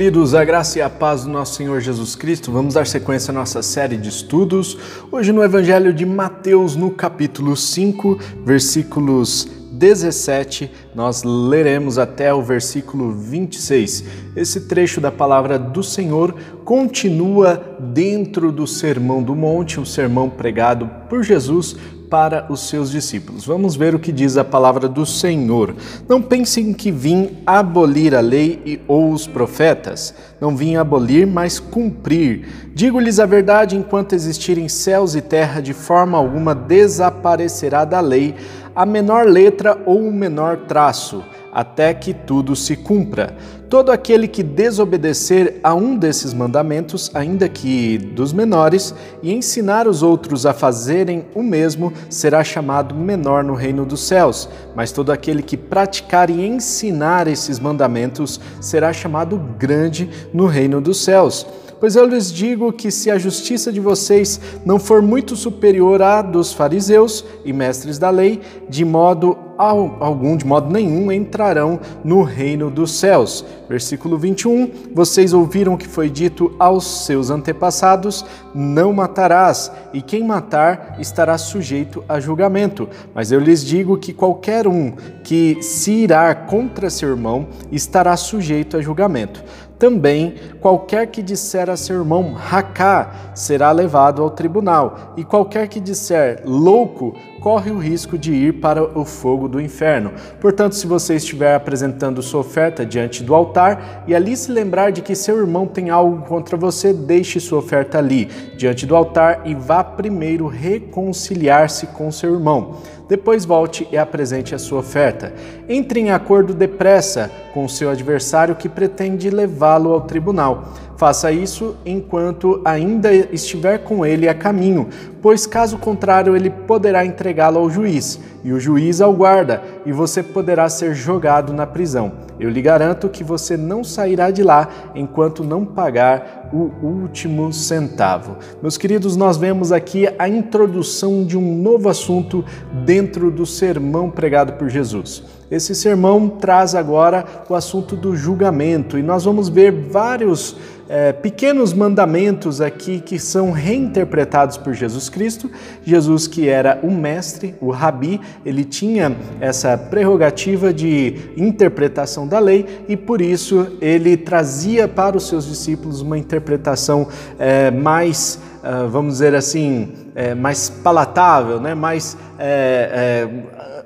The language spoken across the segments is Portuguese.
Queridos, a graça e a paz do nosso Senhor Jesus Cristo, vamos dar sequência à nossa série de estudos. Hoje no Evangelho de Mateus, no capítulo 5, versículos 17, nós leremos até o versículo 26. Esse trecho da palavra do Senhor continua dentro do Sermão do Monte, um sermão pregado por Jesus para os seus discípulos. Vamos ver o que diz a palavra do Senhor. Não pensem que vim abolir a lei e, ou os profetas. Não vim abolir, mas cumprir. Digo-lhes a verdade: enquanto existirem céus e terra, de forma alguma desaparecerá da lei a menor letra ou o menor traço até que tudo se cumpra. Todo aquele que desobedecer a um desses mandamentos, ainda que dos menores, e ensinar os outros a fazerem o mesmo, será chamado menor no reino dos céus. Mas todo aquele que praticar e ensinar esses mandamentos será chamado grande no reino dos céus. Pois eu lhes digo que se a justiça de vocês não for muito superior à dos fariseus e mestres da lei, de modo algum, de modo nenhum, entrarão no reino dos céus. Versículo 21: Vocês ouviram que foi dito aos seus antepassados: Não matarás, e quem matar estará sujeito a julgamento. Mas eu lhes digo que qualquer um que se irá contra seu irmão estará sujeito a julgamento. Também qualquer que disser a seu irmão racá será levado ao tribunal, e qualquer que disser louco corre o risco de ir para o fogo do inferno. Portanto, se você estiver apresentando sua oferta diante do altar e ali se lembrar de que seu irmão tem algo contra você, deixe sua oferta ali, diante do altar, e vá primeiro reconciliar-se com seu irmão. Depois volte e apresente a sua oferta. Entre em acordo depressa com seu adversário que pretende levá-lo ao tribunal. Faça isso enquanto ainda estiver com ele a caminho, pois caso contrário ele poderá entregá-lo ao juiz, e o juiz ao guarda, e você poderá ser jogado na prisão. Eu lhe garanto que você não sairá de lá enquanto não pagar o último centavo. Meus queridos, nós vemos aqui a introdução de um novo assunto dentro do sermão pregado por Jesus. Esse sermão traz agora o assunto do julgamento e nós vamos ver vários é, pequenos mandamentos aqui que são reinterpretados por Jesus Cristo. Jesus, que era o mestre, o rabi, ele tinha essa prerrogativa de interpretação da lei e por isso ele trazia para os seus discípulos uma interpretação é, mais, uh, vamos dizer assim, é, mais palatável, né? mais é,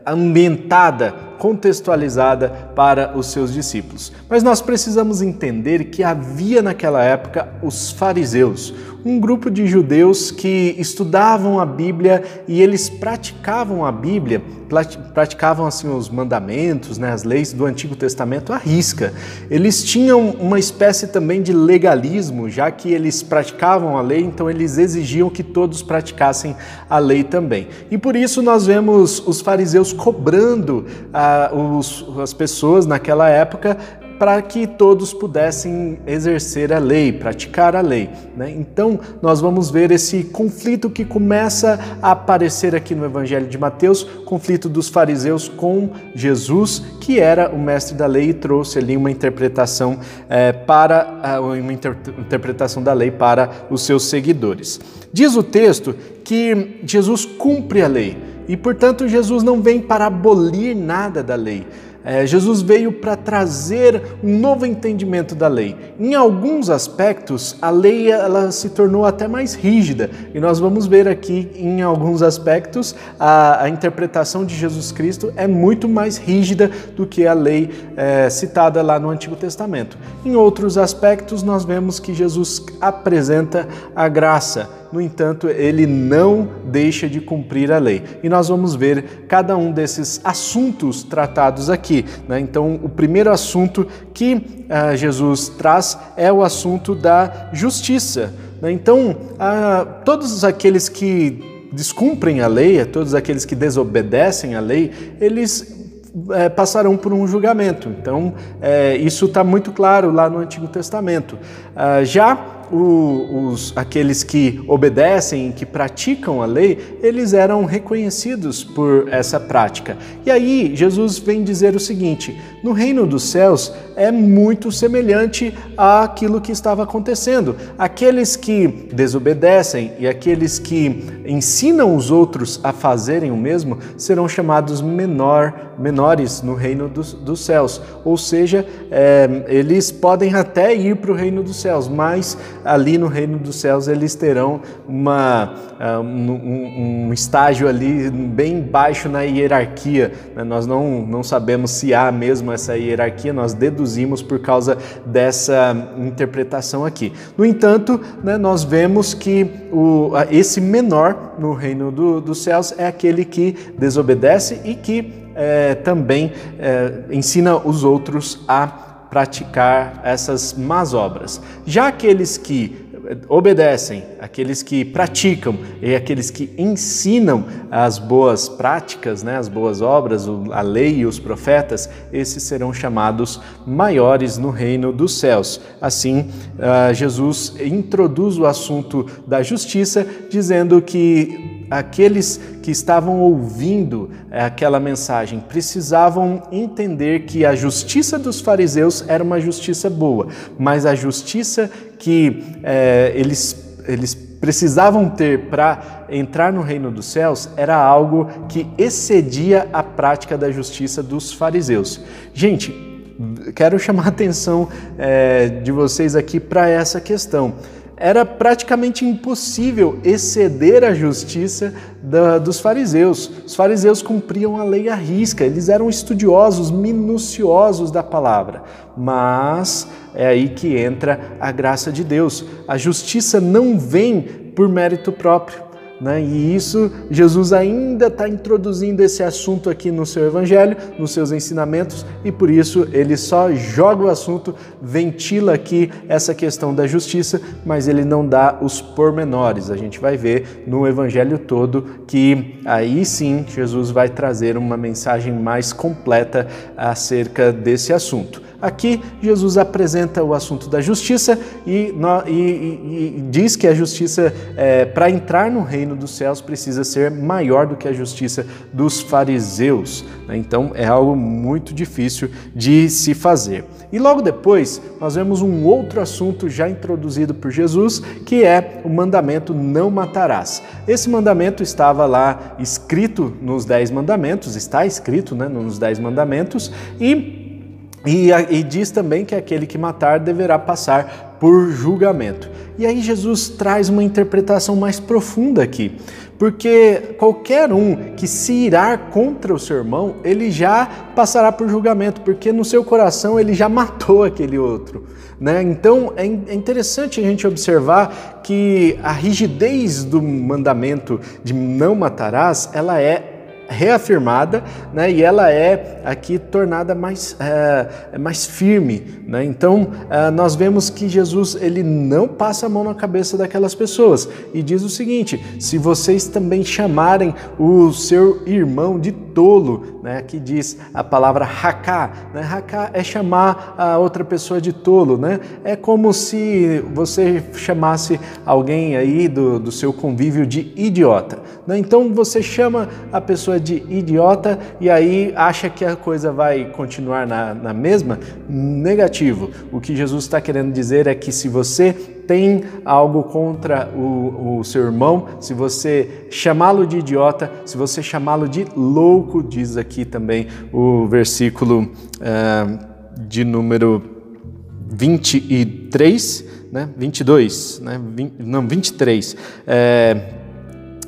ambientada, contextualizada para os seus discípulos. Mas nós precisamos entender que havia naquela época os fariseus, um grupo de judeus que estudavam a Bíblia e eles praticavam a Bíblia, praticavam assim os mandamentos, né, as leis do Antigo Testamento à risca. Eles tinham uma espécie também de legalismo, já que eles praticavam a lei, então eles exigiam que todos praticassem a lei também. E por isso nós vemos os fariseus cobrando ah, os, as pessoas naquela época para que todos pudessem exercer a lei, praticar a lei. Né? Então, nós vamos ver esse conflito que começa a aparecer aqui no Evangelho de Mateus conflito dos fariseus com Jesus, que era o mestre da lei e trouxe ali uma interpretação é, para uma inter interpretação da lei para os seus seguidores. Diz o texto que Jesus cumpre a lei e, portanto, Jesus não vem para abolir nada da lei. É, Jesus veio para trazer um novo entendimento da lei. Em alguns aspectos, a lei ela se tornou até mais rígida, e nós vamos ver aqui, em alguns aspectos, a, a interpretação de Jesus Cristo é muito mais rígida do que a lei é, citada lá no Antigo Testamento. Em outros aspectos, nós vemos que Jesus apresenta a graça no entanto, ele não deixa de cumprir a lei. E nós vamos ver cada um desses assuntos tratados aqui. Né? Então, o primeiro assunto que uh, Jesus traz é o assunto da justiça. Né? Então, uh, todos aqueles que descumprem a lei, todos aqueles que desobedecem a lei, eles é, passarão por um julgamento. Então, é, isso está muito claro lá no Antigo Testamento. Ah, já o, os, aqueles que obedecem, que praticam a lei, eles eram reconhecidos por essa prática. E aí Jesus vem dizer o seguinte: no reino dos céus é muito semelhante àquilo que estava acontecendo. Aqueles que desobedecem e aqueles que ensinam os outros a fazerem o mesmo serão chamados menor, menores no reino dos, dos céus. Ou seja, é, eles podem até ir para o reino dos céus, mas ali no reino dos céus eles terão uma, ah, um, um estágio ali bem baixo na hierarquia. Né? Nós não, não sabemos se há mesmo essa hierarquia, nós deduzimos por causa dessa interpretação aqui. No entanto, né, nós vemos que o, esse menor no reino do, dos céus é aquele que desobedece e que é, também é, ensina os outros a praticar essas más obras. Já aqueles que obedecem, aqueles que praticam e aqueles que ensinam as boas práticas, né, as boas obras, a lei e os profetas, esses serão chamados maiores no reino dos céus. Assim, ah, Jesus introduz o assunto da justiça, dizendo que aqueles que estavam ouvindo eh, aquela mensagem precisavam entender que a justiça dos fariseus era uma justiça boa, mas a justiça que é, eles, eles precisavam ter para entrar no reino dos céus era algo que excedia a prática da justiça dos fariseus. Gente, quero chamar a atenção é, de vocês aqui para essa questão era praticamente impossível exceder a justiça da, dos fariseus. Os fariseus cumpriam a lei à risca, eles eram estudiosos, minuciosos da palavra. Mas é aí que entra a graça de Deus. A justiça não vem por mérito próprio. Né? E isso, Jesus ainda está introduzindo esse assunto aqui no seu evangelho, nos seus ensinamentos, e por isso ele só joga o assunto, ventila aqui essa questão da justiça, mas ele não dá os pormenores. A gente vai ver no evangelho todo que aí sim Jesus vai trazer uma mensagem mais completa acerca desse assunto. Aqui, Jesus apresenta o assunto da justiça e, e, e, e diz que a justiça, é, para entrar no reino dos céus, precisa ser maior do que a justiça dos fariseus. Né? Então, é algo muito difícil de se fazer. E logo depois, nós vemos um outro assunto já introduzido por Jesus, que é o mandamento não matarás. Esse mandamento estava lá escrito nos Dez Mandamentos, está escrito né, nos Dez Mandamentos, e e, e, diz também que aquele que matar deverá passar por julgamento. E aí Jesus traz uma interpretação mais profunda aqui, porque qualquer um que se irar contra o seu irmão, ele já passará por julgamento, porque no seu coração ele já matou aquele outro. Né? Então é, é interessante a gente observar que a rigidez do mandamento de não matarás, ela é reafirmada né, e ela é aqui tornada mais, é, mais firme. Né? Então é, nós vemos que Jesus ele não passa a mão na cabeça daquelas pessoas e diz o seguinte: se vocês também chamarem o seu irmão de tolo, né, que diz a palavra haká, né? haká é chamar a outra pessoa de tolo, né? é como se você chamasse alguém aí do, do seu convívio de idiota. Né? Então você chama a pessoa pessoa de idiota e aí acha que a coisa vai continuar na, na mesma? Negativo. O que Jesus está querendo dizer é que se você tem algo contra o, o seu irmão, se você chamá-lo de idiota, se você chamá-lo de louco, diz aqui também o versículo uh, de número 23, né? 22, né? 20, não, 23. É,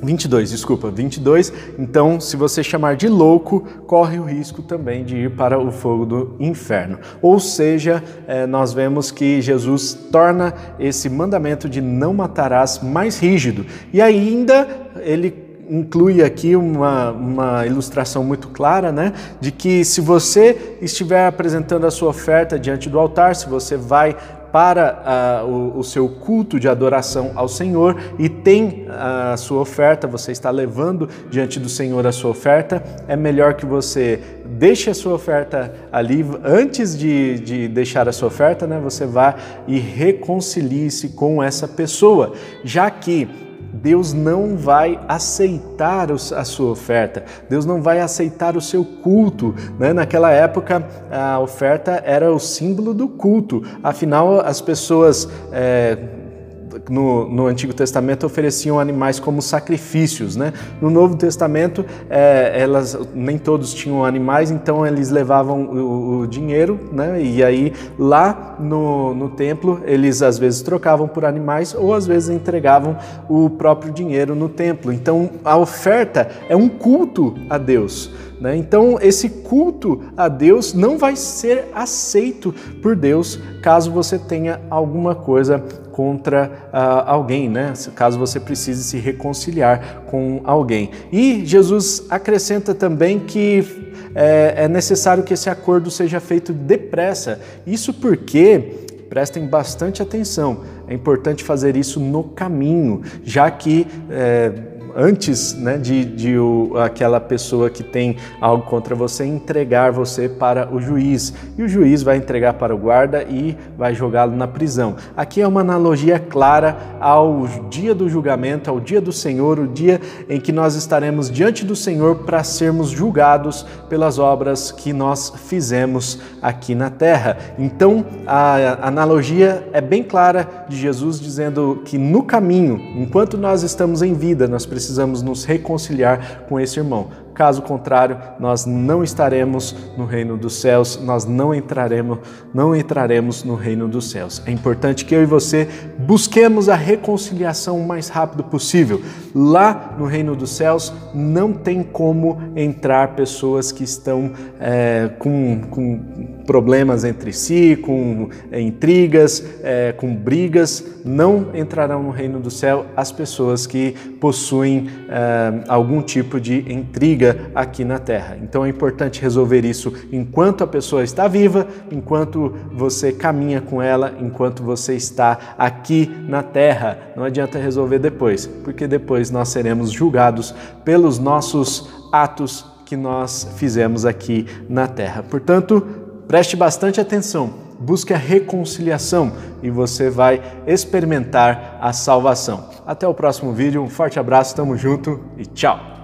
22, desculpa, 22. Então, se você chamar de louco, corre o risco também de ir para o fogo do inferno. Ou seja, é, nós vemos que Jesus torna esse mandamento de não matarás mais rígido. E ainda ele inclui aqui uma, uma ilustração muito clara, né? De que se você estiver apresentando a sua oferta diante do altar, se você vai para uh, o, o, seu culto de adoração ao Senhor e tem a sua oferta, você está levando diante do Senhor a sua oferta, é melhor que você deixe a sua oferta ali antes de, de deixar a sua oferta, né? Você vá e reconcilie-se com essa pessoa, já que Deus não vai aceitar a sua oferta, Deus não vai aceitar o seu culto. Né? Naquela época, a oferta era o símbolo do culto, afinal, as pessoas. É, no, no, Antigo Testamento ofereciam animais como sacrifícios, né? No Novo Testamento, é, elas nem todos tinham animais, então eles levavam o, o dinheiro, né? E aí lá no, no templo eles às vezes trocavam por animais ou às vezes entregavam o próprio dinheiro no templo. Então a oferta é um culto a Deus. Né? Então, esse culto a Deus não vai ser aceito por Deus caso você tenha alguma coisa contra uh, alguém, né? caso você precise se reconciliar com alguém. E Jesus acrescenta também que é, é necessário que esse acordo seja feito depressa. Isso porque prestem bastante atenção. É importante fazer isso no caminho, já que é, antes né, de, de o, aquela pessoa que tem algo contra você entregar você para o juiz. E o juiz vai entregar para o guarda e vai jogá-lo na prisão. Aqui é uma analogia clara ao dia do julgamento, ao dia do Senhor, o dia em que nós estaremos diante do Senhor para sermos julgados pelas obras que nós fizemos aqui na terra. Então, a analogia é bem clara de Jesus dizendo que no caminho, enquanto nós estamos em vida, nós precisamos precisamos nos reconciliar com esse irmão. Caso contrário, nós não estaremos no reino dos céus, nós não entraremos, não entraremos no reino dos céus. É importante que eu e você busquemos a reconciliação o mais rápido possível. Lá no reino dos céus não tem como entrar pessoas que estão é, com, com problemas entre si, com é, intrigas, é, com brigas. Não entrarão no reino do céu as pessoas que possuem é, algum tipo de intriga aqui na Terra. Então é importante resolver isso enquanto a pessoa está viva, enquanto você caminha com ela, enquanto você está aqui na Terra. Não adianta resolver depois, porque depois nós seremos julgados pelos nossos atos que nós fizemos aqui na Terra. Portanto, preste bastante atenção busque a reconciliação e você vai experimentar a salvação. Até o próximo vídeo, um forte abraço, tamo junto e tchau!